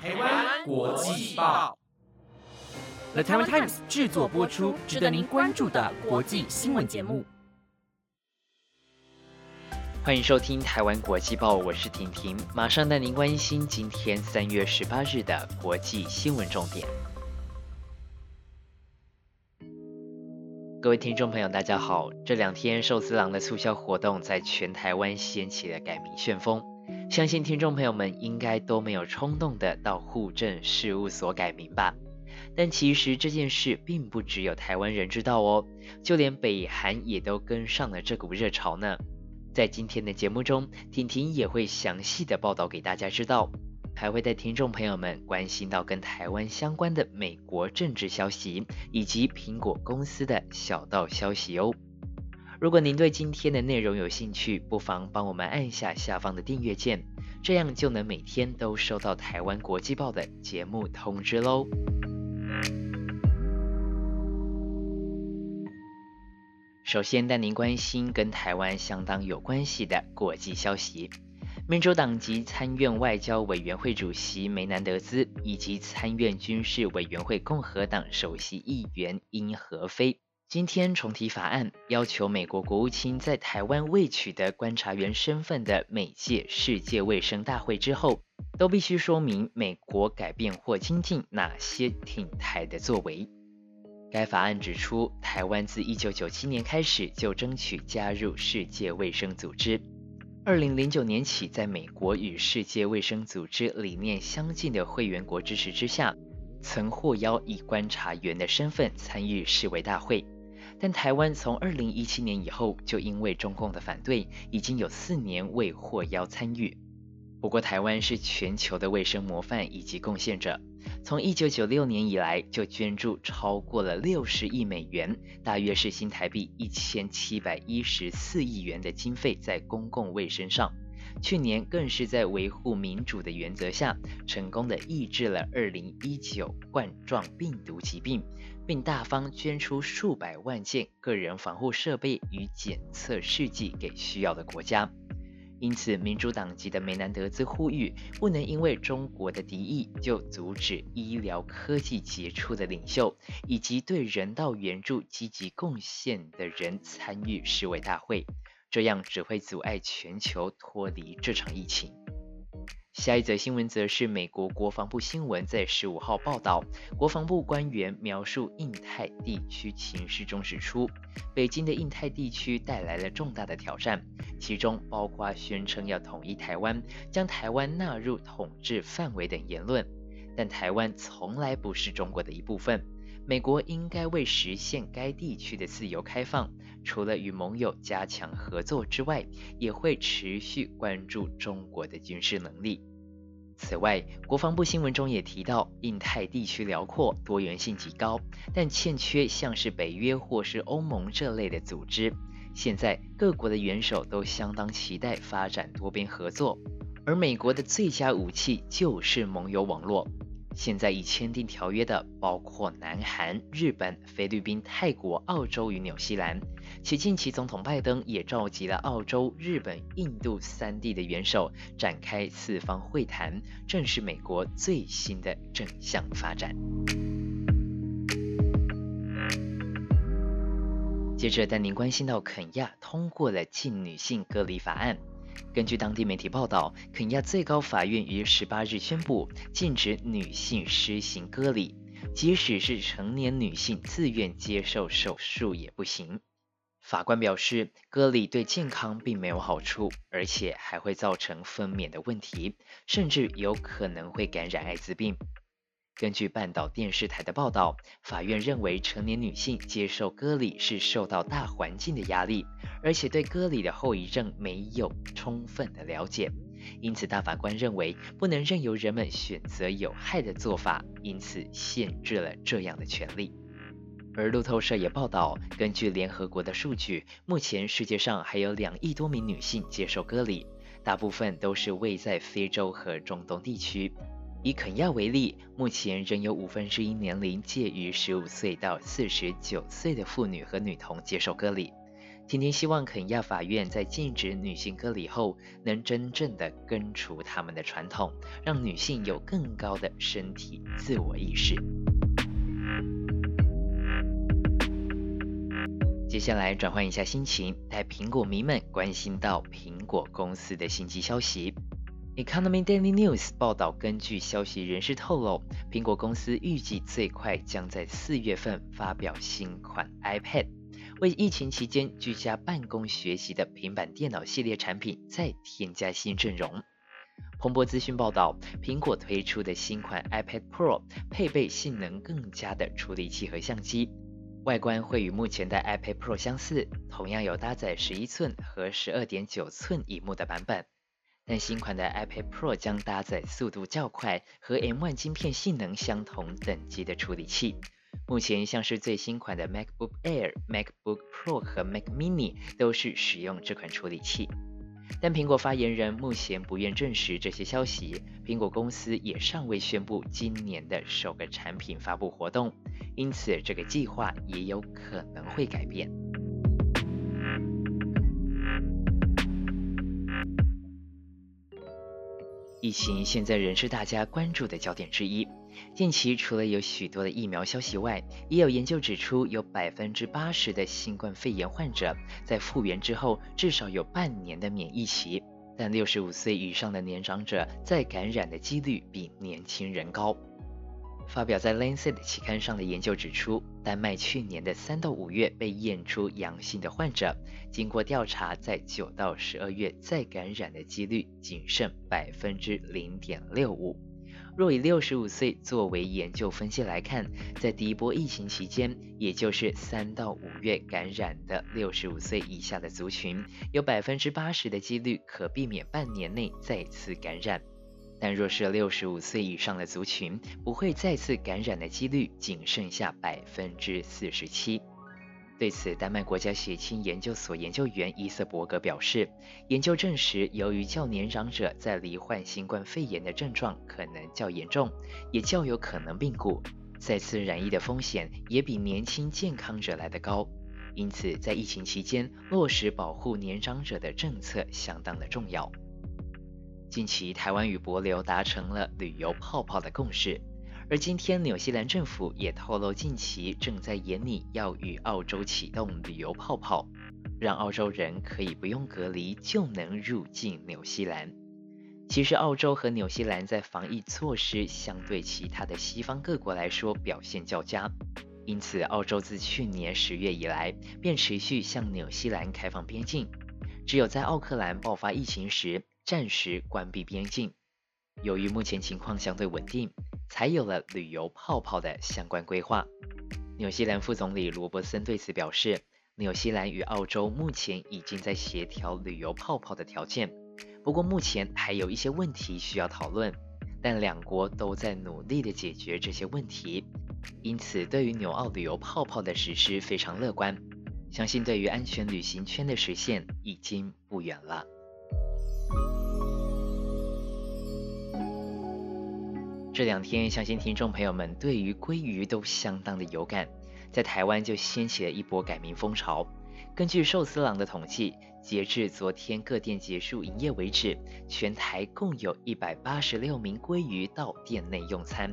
台湾国际报，The Taiwan Times 制作播出，值得您关注的国际新闻节目。欢迎收听台湾国际报，我是婷婷，马上带您关心今天三月十八日的国际新闻重点。各位听众朋友，大家好！这两天寿司郎的促销活动在全台湾掀起了改名旋风，相信听众朋友们应该都没有冲动的到户政事务所改名吧？但其实这件事并不只有台湾人知道哦，就连北韩也都跟上了这股热潮呢。在今天的节目中，婷婷也会详细的报道给大家知道。还会带听众朋友们关心到跟台湾相关的美国政治消息，以及苹果公司的小道消息哦。如果您对今天的内容有兴趣，不妨帮我们按下下方的订阅键，这样就能每天都收到台湾国际报的节目通知喽。首先带您关心跟台湾相当有关系的国际消息。民主党籍参院外交委员会主席梅南德兹以及参院军事委员会共和党首席议员殷和飞今天重提法案，要求美国国务卿在台湾未取得观察员身份的每届世界卫生大会之后，都必须说明美国改变或精进哪些挺台的作为。该法案指出，台湾自1997年开始就争取加入世界卫生组织。二零零九年起，在美国与世界卫生组织理念相近的会员国支持之下，曾获邀以观察员的身份参与世卫大会。但台湾从二零一七年以后，就因为中共的反对，已经有四年未获邀参与。不过，台湾是全球的卫生模范以及贡献者。从一九九六年以来，就捐助超过了六十亿美元，大约是新台币一千七百一十四亿元的经费在公共卫生上。去年更是在维护民主的原则下，成功的抑制了二零一九冠状病毒疾病，并大方捐出数百万件个人防护设备与检测试剂给需要的国家。因此，民主党籍的梅南德兹呼吁，不能因为中国的敌意就阻止医疗科技杰出的领袖以及对人道援助积极贡献的人参与世卫大会，这样只会阻碍全球脱离这场疫情。下一则新闻则是美国国防部新闻在十五号报道，国防部官员描述印太地区情势中指出，北京的印太地区带来了重大的挑战，其中包括宣称要统一台湾、将台湾纳入统治范围等言论。但台湾从来不是中国的一部分，美国应该为实现该地区的自由开放。除了与盟友加强合作之外，也会持续关注中国的军事能力。此外，国防部新闻中也提到，印太地区辽阔、多元性极高，但欠缺像是北约或是欧盟这类的组织。现在各国的元首都相当期待发展多边合作，而美国的最佳武器就是盟友网络。现在已签订条约的包括南韩、日本、菲律宾、泰国、澳洲与纽西兰，且近期总统拜登也召集了澳洲、日本、印度三地的元首展开四方会谈，正是美国最新的正向发展。接着带您关心到肯亚通过了禁女性隔离法案。根据当地媒体报道，肯亚最高法院于十八日宣布禁止女性施行割礼，即使是成年女性自愿接受手术也不行。法官表示，割礼对健康并没有好处，而且还会造成分娩的问题，甚至有可能会感染艾滋病。根据半岛电视台的报道，法院认为成年女性接受割礼是受到大环境的压力，而且对割礼的后遗症没有充分的了解，因此大法官认为不能任由人们选择有害的做法，因此限制了这样的权利。而路透社也报道，根据联合国的数据，目前世界上还有两亿多名女性接受割礼，大部分都是位在非洲和中东地区。以肯亚为例，目前仍有五分之一年龄介于十五岁到四十九岁的妇女和女童接受割礼。婷婷希望肯亚法院在禁止女性割礼后，能真正的根除他们的传统，让女性有更高的身体自我意识。接下来转换一下心情，带苹果迷们关心到苹果公司的新机消息。Economy Daily News 报道，根据消息人士透露，苹果公司预计最快将在四月份发表新款 iPad。为疫情期间居家办公学习的平板电脑系列产品再添加新阵容。彭博资讯报道，苹果推出的新款 iPad Pro 配备性能更佳的处理器和相机，外观会与目前的 iPad Pro 相似，同样有搭载十一寸和十二点九寸荧幕的版本。但新款的 iPad Pro 将搭载速度较快和 M1 晶片性能相同等级的处理器。目前，像是最新款的 MacBook Air、MacBook Pro 和 Mac Mini 都是使用这款处理器。但苹果发言人目前不愿证实这些消息，苹果公司也尚未宣布今年的首个产品发布活动，因此这个计划也有可能会改变。疫情现在仍是大家关注的焦点之一。近期除了有许多的疫苗消息外，也有研究指出，有百分之八十的新冠肺炎患者在复原之后至少有半年的免疫期，但六十五岁以上的年长者再感染的几率比年轻人高。发表在《Lancet》期刊上的研究指出，丹麦去年的三到五月被验出阳性的患者，经过调查，在九到十二月再感染的几率仅剩百分之零点六五。若以六十五岁作为研究分析来看，在第一波疫情期间，也就是三到五月感染的六十五岁以下的族群，有百分之八十的几率可避免半年内再次感染；但若是六十五岁以上的族群，不会再次感染的几率仅剩下百分之四十七。对此，丹麦国家血清研究所研究员伊瑟伯格表示，研究证实，由于较年长者在罹患新冠肺炎的症状可能较严重，也较有可能病故，再次染疫的风险也比年轻健康者来得高。因此，在疫情期间落实保护年长者的政策相当的重要。近期，台湾与博流达成了旅游泡泡的共识。而今天，纽西兰政府也透露，近期正在研拟要与澳洲启动旅游泡泡，让澳洲人可以不用隔离就能入境纽西兰。其实，澳洲和纽西兰在防疫措施相对其他的西方各国来说表现较佳，因此，澳洲自去年十月以来便持续向纽西兰开放边境，只有在奥克兰爆发疫情时暂时关闭边境。由于目前情况相对稳定。才有了旅游泡泡的相关规划。纽西兰副总理罗伯森对此表示，纽西兰与澳洲目前已经在协调旅游泡泡的条件，不过目前还有一些问题需要讨论，但两国都在努力的解决这些问题，因此对于纽澳旅游泡泡的实施非常乐观，相信对于安全旅行圈的实现已经不远了。这两天，相信听众朋友们对于鲑鱼都相当的有感，在台湾就掀起了一波改名风潮。根据寿司郎的统计，截至昨天各店结束营业为止，全台共有一百八十六名鲑鱼到店内用餐。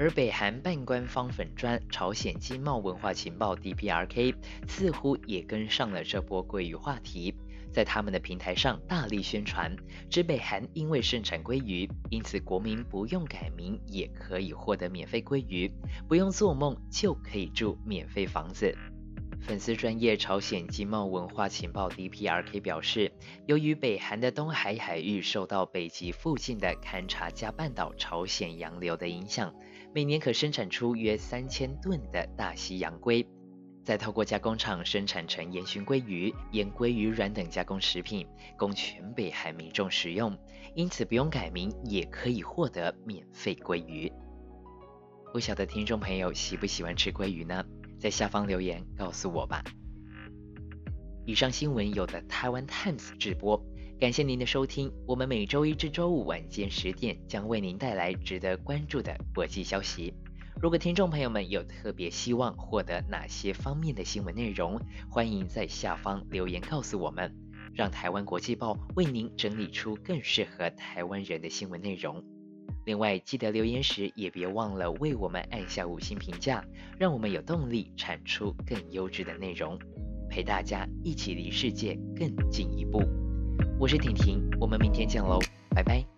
而北韩半官方粉砖朝鲜经贸文化情报 DPRK 似乎也跟上了这波鲑鱼话题。在他们的平台上大力宣传，指北韩因为盛产鲑鱼，因此国民不用改名也可以获得免费鲑鱼，不用做梦就可以住免费房子。粉丝专业朝鲜经贸文化情报 DPRK 表示，由于北韩的东海海域受到北极附近的勘察加半岛朝鲜洋流的影响，每年可生产出约三千吨的大西洋鲑。再透过加工厂生产成烟熏鲑鱼、盐鲑鱼软等加工食品，供全北海民众食用，因此不用改名也可以获得免费鲑鱼。不晓得听众朋友喜不喜欢吃鲑鱼呢？在下方留言告诉我吧。以上新闻由的台湾 Times 直播，感谢您的收听。我们每周一至周五晚间十点将为您带来值得关注的国际消息。如果听众朋友们有特别希望获得哪些方面的新闻内容，欢迎在下方留言告诉我们，让台湾国际报为您整理出更适合台湾人的新闻内容。另外，记得留言时也别忘了为我们按下五星评价，让我们有动力产出更优质的内容，陪大家一起离世界更进一步。我是婷婷，我们明天见喽，拜拜。